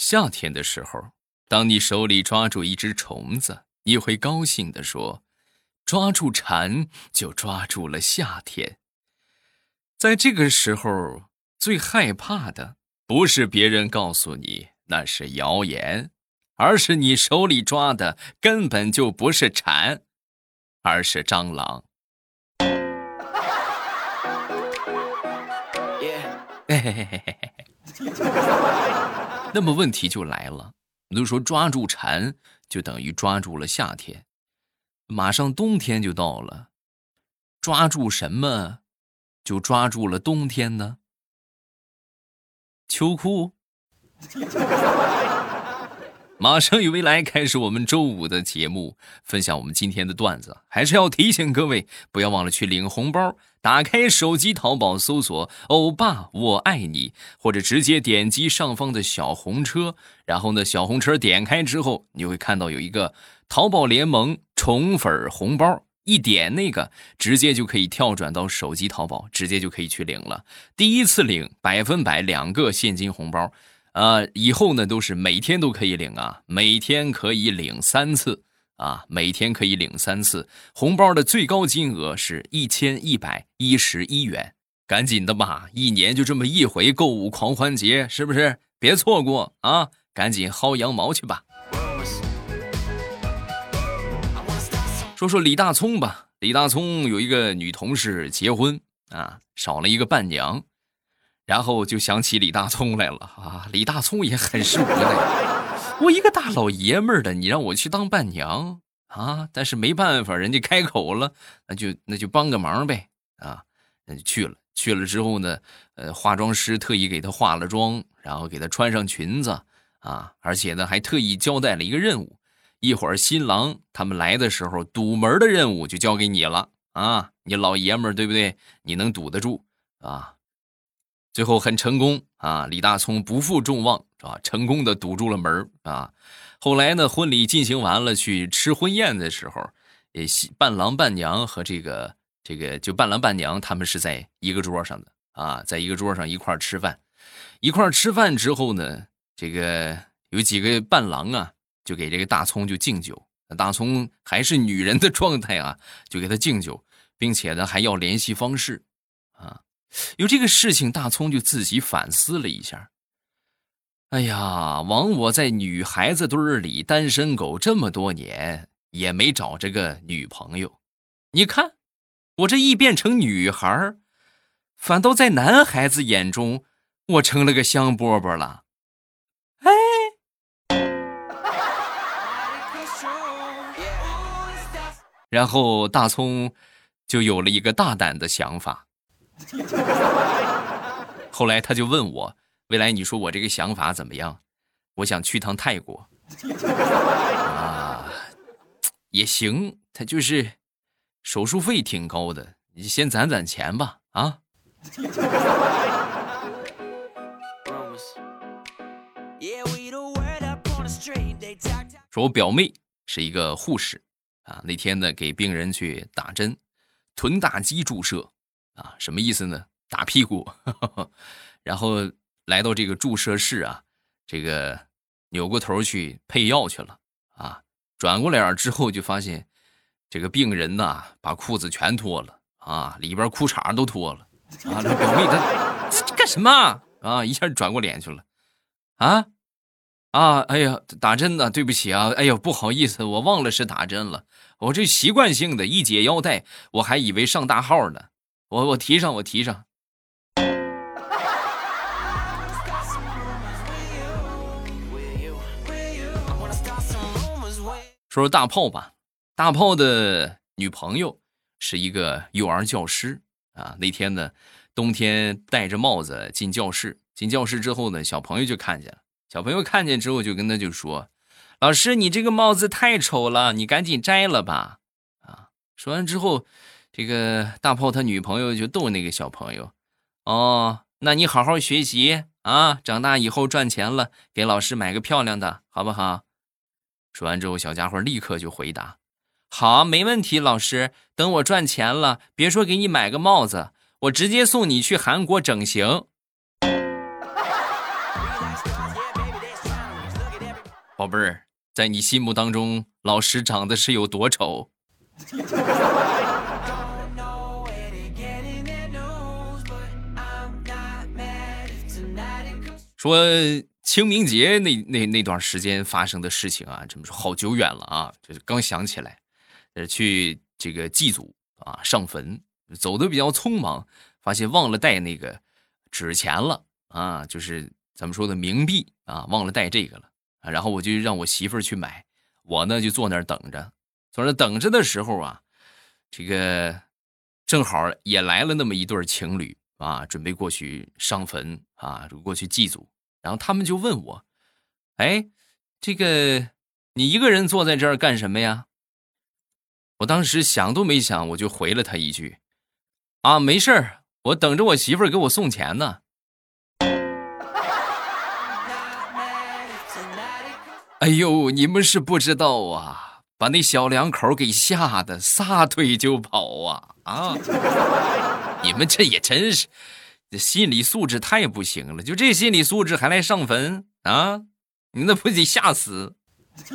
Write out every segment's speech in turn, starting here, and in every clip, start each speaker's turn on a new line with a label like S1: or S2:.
S1: 夏天的时候，当你手里抓住一只虫子，你会高兴地说：“抓住蝉，就抓住了夏天。”在这个时候，最害怕的不是别人告诉你那是谣言，而是你手里抓的根本就不是蝉，而是蟑螂。嘿嘿嘿嘿嘿嘿。那么问题就来了，都说抓住蝉就等于抓住了夏天，马上冬天就到了，抓住什么就抓住了冬天呢？秋裤。马上与未来开始我们周五的节目，分享我们今天的段子。还是要提醒各位，不要忘了去领红包。打开手机淘宝，搜索“欧巴我爱你”，或者直接点击上方的小红车。然后呢，小红车点开之后，你会看到有一个淘宝联盟宠粉红包，一点那个，直接就可以跳转到手机淘宝，直接就可以去领了。第一次领百分百两个现金红包。啊，以后呢都是每天都可以领啊，每天可以领三次啊，每天可以领三次红包的最高金额是一千一百一十一元，赶紧的吧，一年就这么一回购物狂欢节，是不是？别错过啊，赶紧薅羊毛去吧。说说李大聪吧，李大聪有一个女同事结婚啊，少了一个伴娘。然后就想起李大聪来了 啊！李大聪也很是无奈，我一个大老爷们儿的，你让我去当伴娘啊？但是没办法，人家开口了，那就那就帮个忙呗啊！那就去了。去了之后呢，呃，化妆师特意给她化了妆，然后给她穿上裙子啊，而且呢还特意交代了一个任务：一会儿新郎他们来的时候，堵门的任务就交给你了啊！你老爷们儿对不对？你能堵得住啊？最后很成功啊！李大聪不负众望，是吧？成功的堵住了门啊！后来呢，婚礼进行完了，去吃婚宴的时候，也伴郎伴娘和这个这个就伴郎伴娘他们是在一个桌上的啊，在一个桌上一块吃饭，一块吃饭之后呢，这个有几个伴郎啊，就给这个大葱就敬酒，大葱还是女人的状态啊，就给他敬酒，并且呢还要联系方式。有这个事情，大葱就自己反思了一下。哎呀，枉我在女孩子堆里单身狗这么多年，也没找着个女朋友。你看，我这一变成女孩，反倒在男孩子眼中，我成了个香饽饽了。哎，然后大葱就有了一个大胆的想法。后来他就问我：“未来，你说我这个想法怎么样？我想去趟泰国啊，也行。他就是手术费挺高的，你先攒攒钱吧。”啊。说，我表妹是一个护士啊，那天呢给病人去打针，臀大肌注射。啊，什么意思呢？打屁股，然后来到这个注射室啊，这个扭过头去配药去了啊，转过脸之后就发现这个病人呐，把裤子全脱了啊，里边裤衩都脱了啊。这表妹她干什么啊？一下转过脸去了啊啊！哎呀，打针呢，对不起啊，哎呀，不好意思，我忘了是打针了，我这习惯性的一解腰带，我还以为上大号呢。我我提上我提上。说说大炮吧，大炮的女朋友是一个幼儿教师啊。那天呢，冬天戴着帽子进教室，进教室之后呢，小朋友就看见了。小朋友看见之后就跟他就说：“老师，你这个帽子太丑了，你赶紧摘了吧。”啊，说完之后。这个大炮他女朋友就逗那个小朋友，哦，那你好好学习啊，长大以后赚钱了，给老师买个漂亮的，好不好？说完之后，小家伙立刻就回答：“好，没问题，老师。等我赚钱了，别说给你买个帽子，我直接送你去韩国整形。”宝贝儿，在你心目当中，老师长得是有多丑？说清明节那那那段时间发生的事情啊，这么说好久远了啊，就是刚想起来，呃，去这个祭祖啊，上坟，走的比较匆忙，发现忘了带那个纸钱了啊，就是咱们说的冥币啊，忘了带这个了啊，然后我就让我媳妇去买，我呢就坐那儿等着，坐那等着的时候啊，这个正好也来了那么一对情侣。啊，准备过去上坟啊，过去祭祖，然后他们就问我：“哎，这个你一个人坐在这儿干什么呀？”我当时想都没想，我就回了他一句：“啊，没事儿，我等着我媳妇儿给我送钱呢。”哎呦，你们是不知道啊，把那小两口给吓得撒腿就跑啊啊！你们这也真是，这心理素质太不行了！就这心理素质还来上坟啊？你那不得吓死？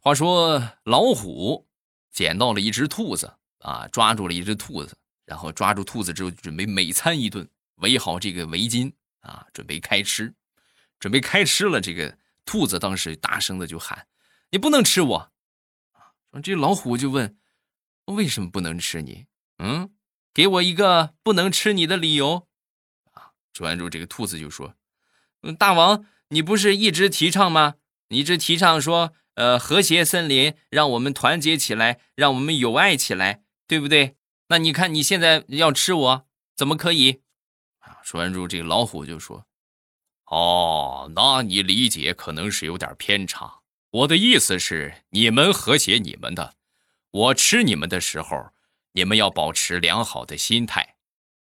S1: 话说老虎捡到了一只兔子啊，抓住了一只兔子，然后抓住兔子之后准备美餐一顿，围好这个围巾啊，准备开吃，准备开吃了。这个兔子当时大声的就喊：“你不能吃我！”这老虎就问：“为什么不能吃你？嗯，给我一个不能吃你的理由。”啊，说完之后，这个兔子就说：“嗯，大王，你不是一直提倡吗？你一直提倡说，呃，和谐森林，让我们团结起来，让我们友爱起来，对不对？那你看你现在要吃我，怎么可以？”啊，说完之后，这个老虎就说：“哦，那你理解可能是有点偏差。”我的意思是，你们和谐你们的，我吃你们的时候，你们要保持良好的心态。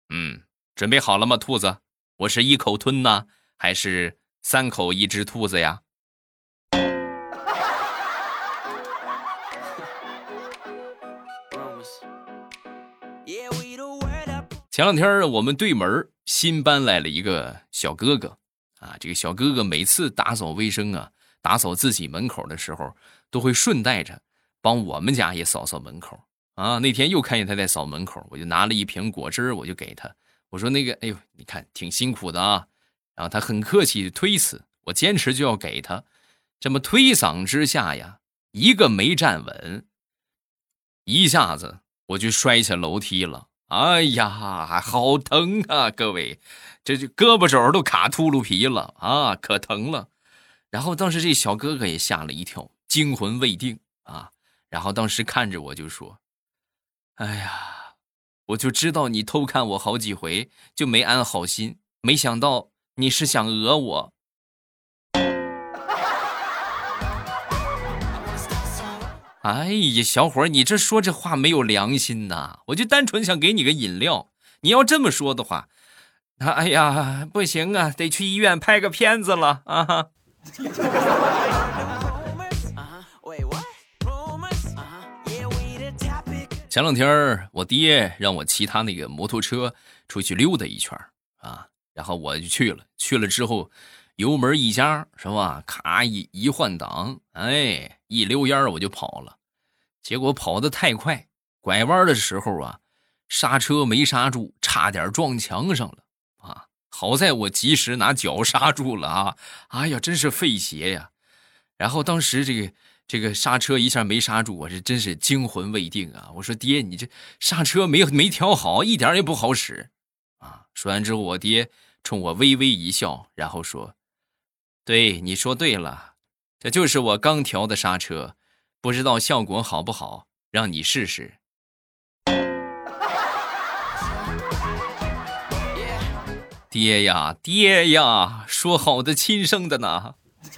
S1: 嗯，准备好了吗，兔子？我是一口吞呢，还是三口一只兔子呀？前两天我们对门新搬来了一个小哥哥，啊，这个小哥哥每次打扫卫生啊。打扫自己门口的时候，都会顺带着帮我们家也扫扫门口啊。那天又看见他在扫门口，我就拿了一瓶果汁我就给他，我说：“那个，哎呦，你看挺辛苦的啊。”然后他很客气的推辞，我坚持就要给他。这么推搡之下呀，一个没站稳，一下子我就摔下楼梯了。哎呀，好疼啊！各位，这就胳膊肘都卡秃噜皮了啊，可疼了。然后当时这小哥哥也吓了一跳，惊魂未定啊。然后当时看着我就说：“哎呀，我就知道你偷看我好几回，就没安好心，没想到你是想讹我。”哎呀，小伙你这说这话没有良心呐！我就单纯想给你个饮料，你要这么说的话，那哎呀，不行啊，得去医院拍个片子了啊！前两天我爹让我骑他那个摩托车出去溜达一圈啊，然后我就去了。去了之后，油门一加，是吧？咔一一换挡，哎，一溜烟我就跑了。结果跑得太快，拐弯的时候啊，刹车没刹住，差点撞墙上了。好在我及时拿脚刹住了啊！哎呀，真是费鞋呀！然后当时这个这个刹车一下没刹住，我是真是惊魂未定啊！我说爹，你这刹车没没调好，一点也不好使啊！说完之后，我爹冲我微微一笑，然后说：“对，你说对了，这就是我刚调的刹车，不知道效果好不好，让你试试。”爹呀，爹呀，说好的亲生的呢？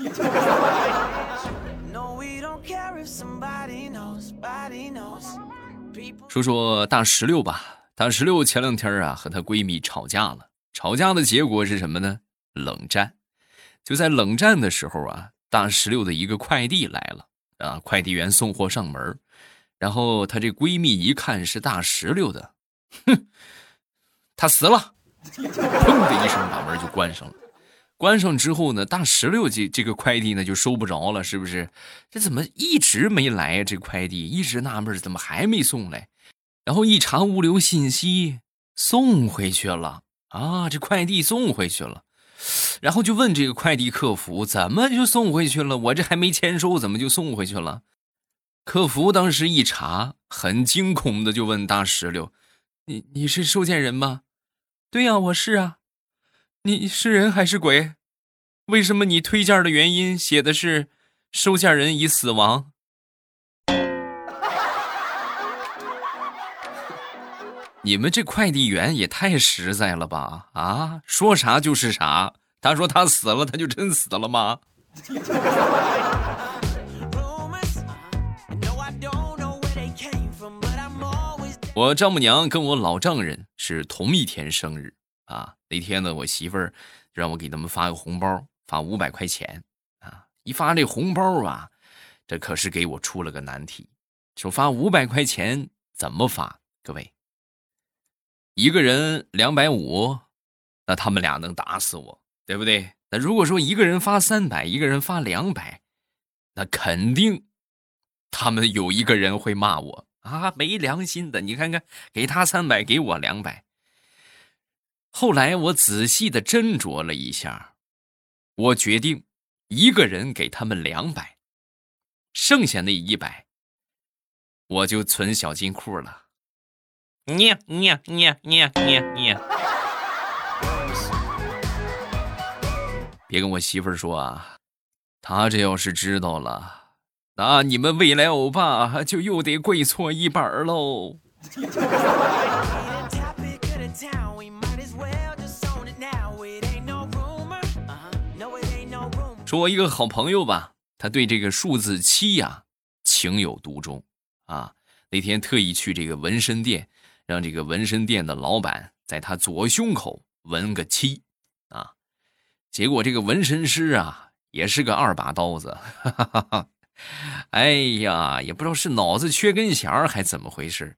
S1: 说说大石榴吧。大石榴前两天啊和她闺蜜吵架了，吵架的结果是什么呢？冷战。就在冷战的时候啊，大石榴的一个快递来了啊，快递员送货上门，然后她这闺蜜一看是大石榴的，哼，她死了。砰的一声把门就关上了。关上之后呢，大石榴这这个快递呢就收不着了，是不是？这怎么一直没来呀？这快递一直纳闷，怎么还没送来？然后一查物流信息，送回去了啊！这快递送回去了，然后就问这个快递客服，怎么就送回去了？我这还没签收，怎么就送回去了？客服当时一查，很惊恐的就问大石榴：“你你是收件人吗？”“对呀，我是啊。”你是人还是鬼？为什么你推件的原因写的是收件人已死亡？你们这快递员也太实在了吧！啊，说啥就是啥。他说他死了，他就真死了吗？我丈母娘跟我老丈人是同一天生日。啊，那天呢，我媳妇儿让我给他们发个红包，发五百块钱啊。一发这红包啊，这可是给我出了个难题，说发五百块钱怎么发？各位，一个人两百五，那他们俩能打死我，对不对？那如果说一个人发三百，一个人发两百，那肯定他们有一个人会骂我啊，没良心的！你看看，给他三百，给我两百。后来我仔细的斟酌了一下，我决定一个人给他们两百，剩下那一百我就存小金库了。你你你你你你，别跟我媳妇儿说啊，她这要是知道了，那你们未来欧巴就又得跪搓衣板喽。说我一个好朋友吧，他对这个数字七呀情有独钟啊。那天特意去这个纹身店，让这个纹身店的老板在他左胸口纹个七啊。结果这个纹身师啊也是个二把刀子，哈哈哈哈哎呀，也不知道是脑子缺根弦还怎么回事，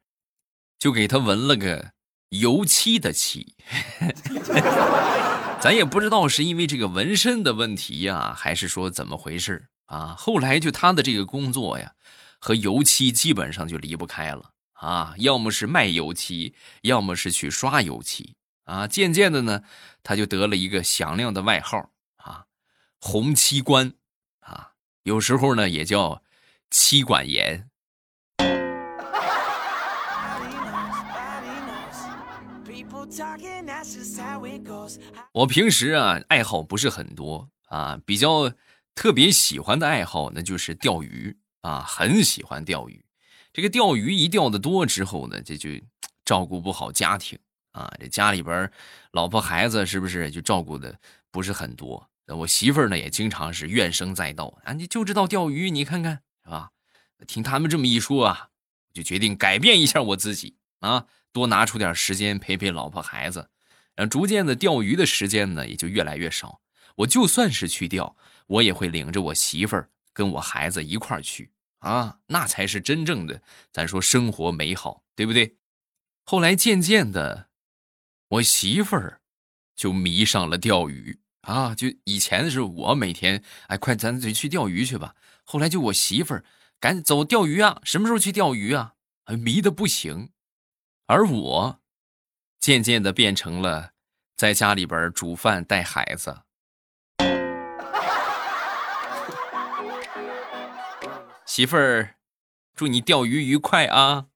S1: 就给他纹了个油漆的漆。咱也不知道是因为这个纹身的问题呀，还是说怎么回事啊？后来就他的这个工作呀，和油漆基本上就离不开了啊，要么是卖油漆，要么是去刷油漆啊。渐渐的呢，他就得了一个响亮的外号啊，红漆官，有时候呢也叫妻管严。我平时啊爱好不是很多啊，比较特别喜欢的爱好那就是钓鱼啊，很喜欢钓鱼。这个钓鱼一钓的多之后呢，这就照顾不好家庭啊，这家里边老婆孩子是不是就照顾的不是很多？我媳妇儿呢也经常是怨声载道啊，你就知道钓鱼，你看看是吧？听他们这么一说啊，就决定改变一下我自己啊。多拿出点时间陪陪老婆孩子，然后逐渐的钓鱼的时间呢也就越来越少。我就算是去钓，我也会领着我媳妇儿跟我孩子一块儿去啊，那才是真正的咱说生活美好，对不对？后来渐渐的，我媳妇儿就迷上了钓鱼啊，就以前是我每天哎快咱得去钓鱼去吧，后来就我媳妇儿赶紧走钓鱼啊，什么时候去钓鱼啊？迷的不行。而我，渐渐的变成了在家里边煮饭带孩子。媳妇儿，祝你钓鱼愉快啊！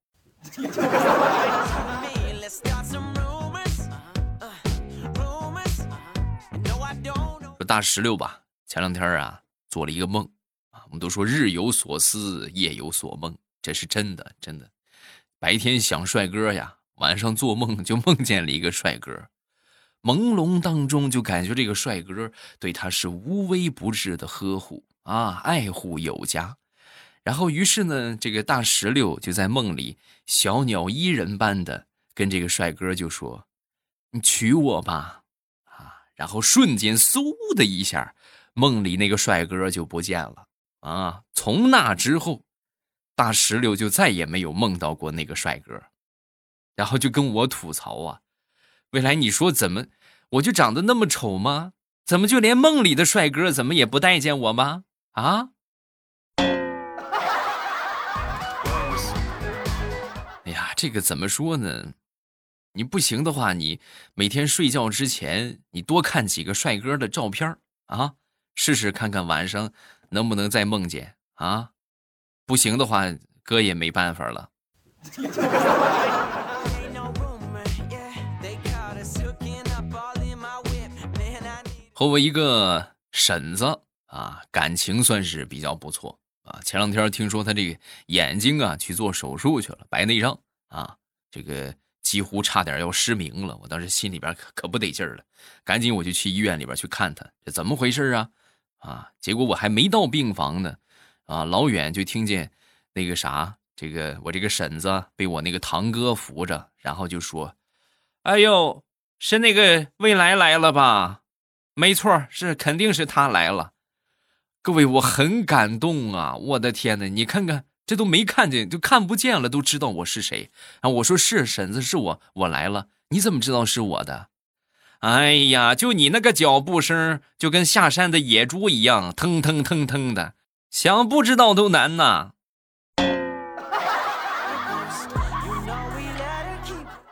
S1: 大石榴吧，前两天啊做了一个梦啊，我们都说日有所思，夜有所梦，这是真的，真的。白天想帅哥呀，晚上做梦就梦见了一个帅哥，朦胧当中就感觉这个帅哥对他是无微不至的呵护啊，爱护有加。然后于是呢，这个大石榴就在梦里小鸟依人般的跟这个帅哥就说：“你娶我吧！”然后瞬间嗖的一下，梦里那个帅哥就不见了啊。从那之后。大石榴就再也没有梦到过那个帅哥，然后就跟我吐槽啊，未来你说怎么，我就长得那么丑吗？怎么就连梦里的帅哥怎么也不待见我吗？啊？哎呀，这个怎么说呢？你不行的话，你每天睡觉之前，你多看几个帅哥的照片啊，试试看看晚上能不能再梦见啊。不行的话，哥也没办法了。和我一个婶子啊，感情算是比较不错啊。前两天听说他这个眼睛啊去做手术去了，白内障啊，这个几乎差点要失明了。我当时心里边可可不得劲儿了，赶紧我就去医院里边去看他，这怎么回事啊？啊，结果我还没到病房呢，啊，老远就听见那个啥，这个我这个婶子被我那个堂哥扶着，然后就说：“哎呦，是那个未来来了吧？”没错，是肯定是他来了。各位，我很感动啊！我的天哪，你看看，这都没看见，就看不见了，都知道我是谁啊！我说是婶子，是我，我来了。你怎么知道是我的？哎呀，就你那个脚步声，就跟下山的野猪一样，腾腾腾腾的，想不知道都难呐。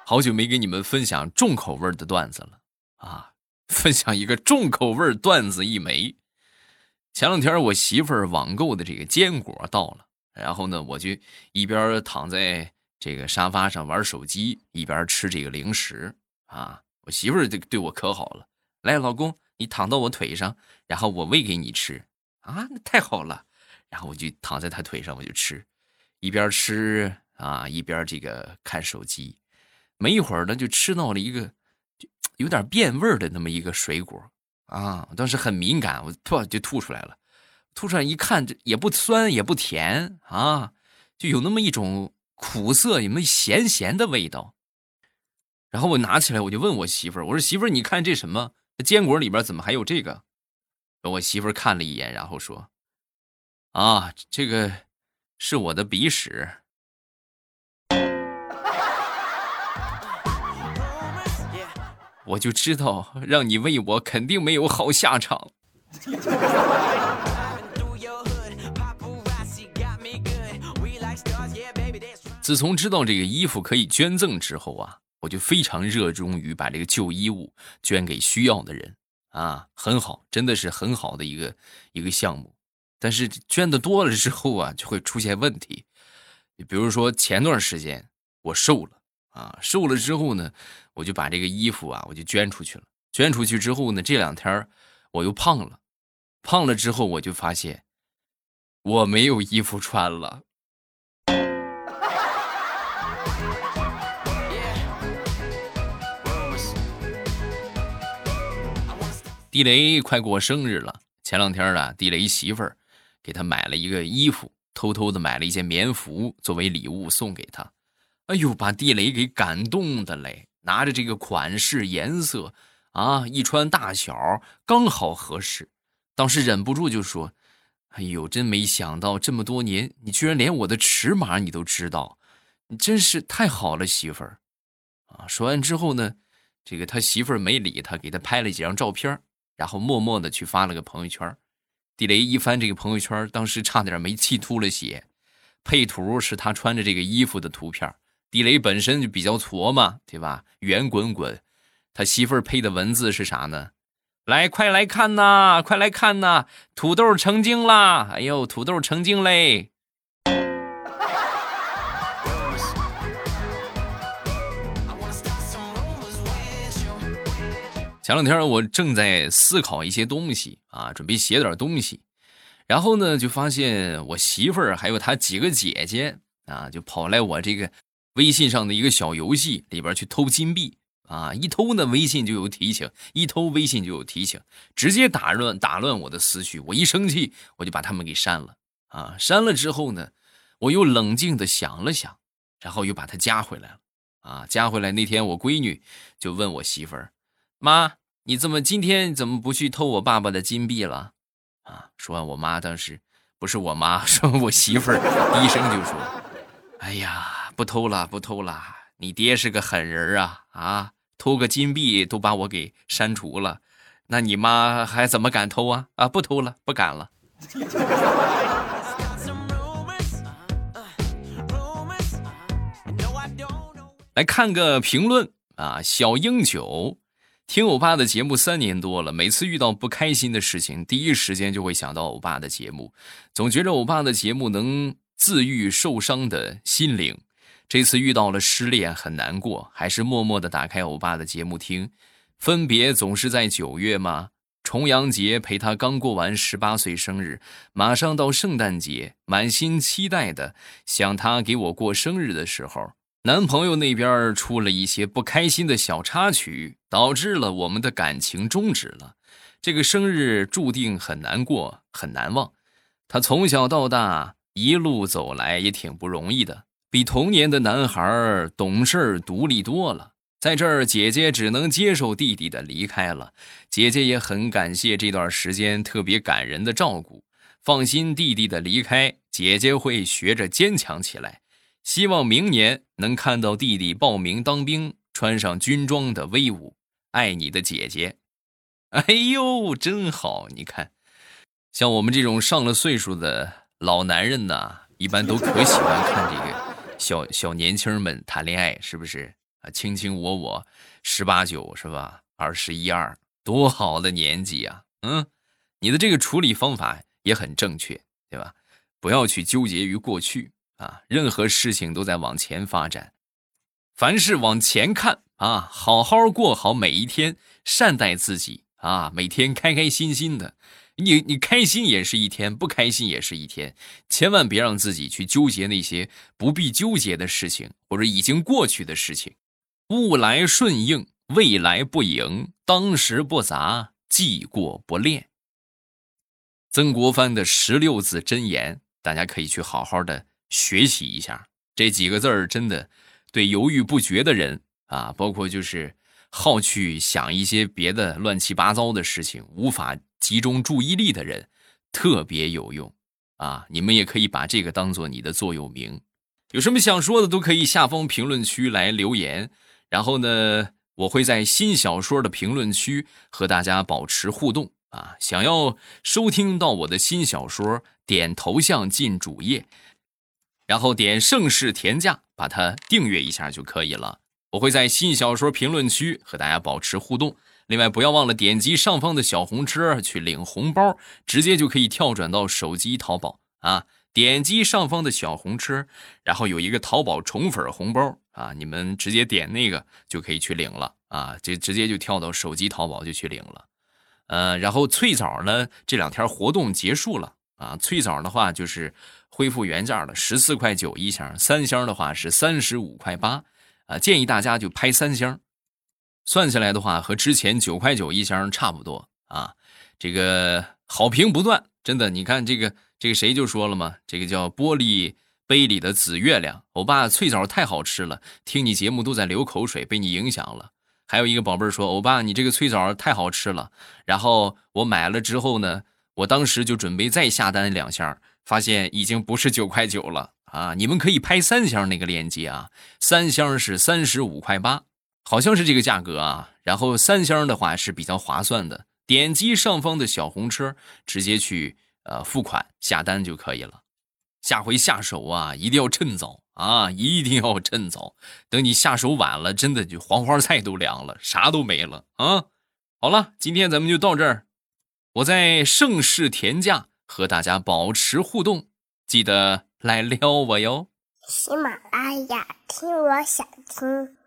S1: 好久没给你们分享重口味的段子了啊！分享一个重口味段子一枚。前两天我媳妇网购的这个坚果到了，然后呢，我就一边躺在这个沙发上玩手机，一边吃这个零食啊。我媳妇儿对对我可好了，来，老公，你躺到我腿上，然后我喂给你吃啊，那太好了。然后我就躺在她腿上，我就吃，一边吃啊，一边这个看手机。没一会儿呢，就吃到了一个。有点变味儿的那么一个水果啊，当时很敏感，我吐就吐出来了。吐出来一看，这也不酸也不甜啊，就有那么一种苦涩，有那咸咸的味道。然后我拿起来，我就问我媳妇儿：“我说媳妇儿，你看这什么？坚果里边怎么还有这个？”我媳妇儿看了一眼，然后说：“啊，这个是我的鼻屎。”我就知道让你喂我肯定没有好下场。自从知道这个衣服可以捐赠之后啊，我就非常热衷于把这个旧衣物捐给需要的人啊，很好，真的是很好的一个一个项目。但是捐的多了之后啊，就会出现问题。比如说前段时间我瘦了。啊，瘦了之后呢，我就把这个衣服啊，我就捐出去了。捐出去之后呢，这两天我又胖了，胖了之后我就发现我没有衣服穿了。地雷快过生日了，前两天呢，地雷媳妇儿给他买了一个衣服，偷偷的买了一件棉服作为礼物送给他。哎呦，把地雷给感动的嘞！拿着这个款式、颜色啊，一穿大小刚好合适，当时忍不住就说：“哎呦，真没想到这么多年，你居然连我的尺码你都知道，你真是太好了，媳妇儿！”啊，说完之后呢，这个他媳妇儿没理他，给他拍了几张照片，然后默默的去发了个朋友圈。地雷一翻这个朋友圈，当时差点没气吐了血，配图是他穿着这个衣服的图片。地雷本身就比较矬嘛，对吧？圆滚滚，他媳妇儿配的文字是啥呢？来，快来看呐，快来看呐，土豆成精啦！哎呦，土豆成精嘞！前两天我正在思考一些东西啊，准备写点东西，然后呢，就发现我媳妇儿还有她几个姐姐啊，就跑来我这个。微信上的一个小游戏里边去偷金币啊！一偷呢，微信就有提醒；一偷，微信就有提醒，直接打乱打乱我的思绪。我一生气，我就把他们给删了啊！删了之后呢，我又冷静的想了想，然后又把他加回来了啊！加回来那天，我闺女就问我媳妇儿：“妈，你怎么今天怎么不去偷我爸爸的金币了？”啊！说完，我妈当时不是我妈，说我媳妇儿低声就说：“哎呀。”不偷了，不偷了！你爹是个狠人啊！啊，偷个金币都把我给删除了，那你妈还怎么敢偷啊？啊，不偷了，不敢了。来看个评论啊，小英九，听欧巴的节目三年多了，每次遇到不开心的事情，第一时间就会想到欧巴的节目，总觉着欧巴的节目能治愈受伤的心灵。这次遇到了失恋，很难过，还是默默的打开欧巴的节目听。分别总是在九月吗？重阳节陪他刚过完十八岁生日，马上到圣诞节，满心期待的想他给我过生日的时候。男朋友那边出了一些不开心的小插曲，导致了我们的感情终止了。这个生日注定很难过，很难忘。他从小到大一路走来也挺不容易的，比童年的男孩懂事独立多了。在这儿，姐姐只能接受弟弟的离开了。姐姐也很感谢这段时间特别感人的照顾。放心，弟弟的离开，姐姐会学着坚强起来。希望明年能看到弟弟报名当兵，穿上军装的威武。爱你的姐姐。哎呦，真好！你看，像我们这种上了岁数的老男人呐，一般都可喜欢看这个小小年轻们谈恋爱，是不是啊？卿卿我我，十八九是吧？二十一二，多好的年纪啊！嗯，你的这个处理方法也很正确，对吧？不要去纠结于过去。啊，任何事情都在往前发展，凡事往前看啊，好好过好每一天，善待自己啊，每天开开心心的。你你开心也是一天，不开心也是一天，千万别让自己去纠结那些不必纠结的事情，或者已经过去的事情。物来顺应，未来不迎，当时不杂，记过不恋。曾国藩的十六字真言，大家可以去好好的。学习一下这几个字儿，真的对犹豫不决的人啊，包括就是好去想一些别的乱七八糟的事情，无法集中注意力的人，特别有用啊！你们也可以把这个当做你的座右铭。有什么想说的，都可以下方评论区来留言。然后呢，我会在新小说的评论区和大家保持互动啊！想要收听到我的新小说，点头像进主页。然后点盛世田价，把它订阅一下就可以了。我会在新小说评论区和大家保持互动。另外，不要忘了点击上方的小红车去领红包，直接就可以跳转到手机淘宝啊！点击上方的小红车，然后有一个淘宝宠粉红包啊，你们直接点那个就可以去领了啊！这直接就跳到手机淘宝就去领了。呃，然后脆枣呢，这两天活动结束了啊！脆枣的话就是。恢复原价了，十四块九一箱，三箱的话是三十五块八，啊，建议大家就拍三箱，算下来的话和之前九块九一箱差不多啊。这个好评不断，真的，你看这个这个谁就说了嘛，这个叫玻璃杯里的紫月亮，欧巴脆枣太好吃了，听你节目都在流口水，被你影响了。还有一个宝贝说，欧巴你这个脆枣太好吃了，然后我买了之后呢，我当时就准备再下单两箱。发现已经不是九块九了啊！你们可以拍三箱那个链接啊，三箱是三十五块八，好像是这个价格啊。然后三箱的话是比较划算的，点击上方的小红车，直接去呃付款下单就可以了。下回下手啊，一定要趁早啊，一定要趁早。等你下手晚了，真的就黄花菜都凉了，啥都没了啊！好了，今天咱们就到这儿，我在盛世田价。和大家保持互动，记得来撩我哟！
S2: 喜马拉雅听，我想听。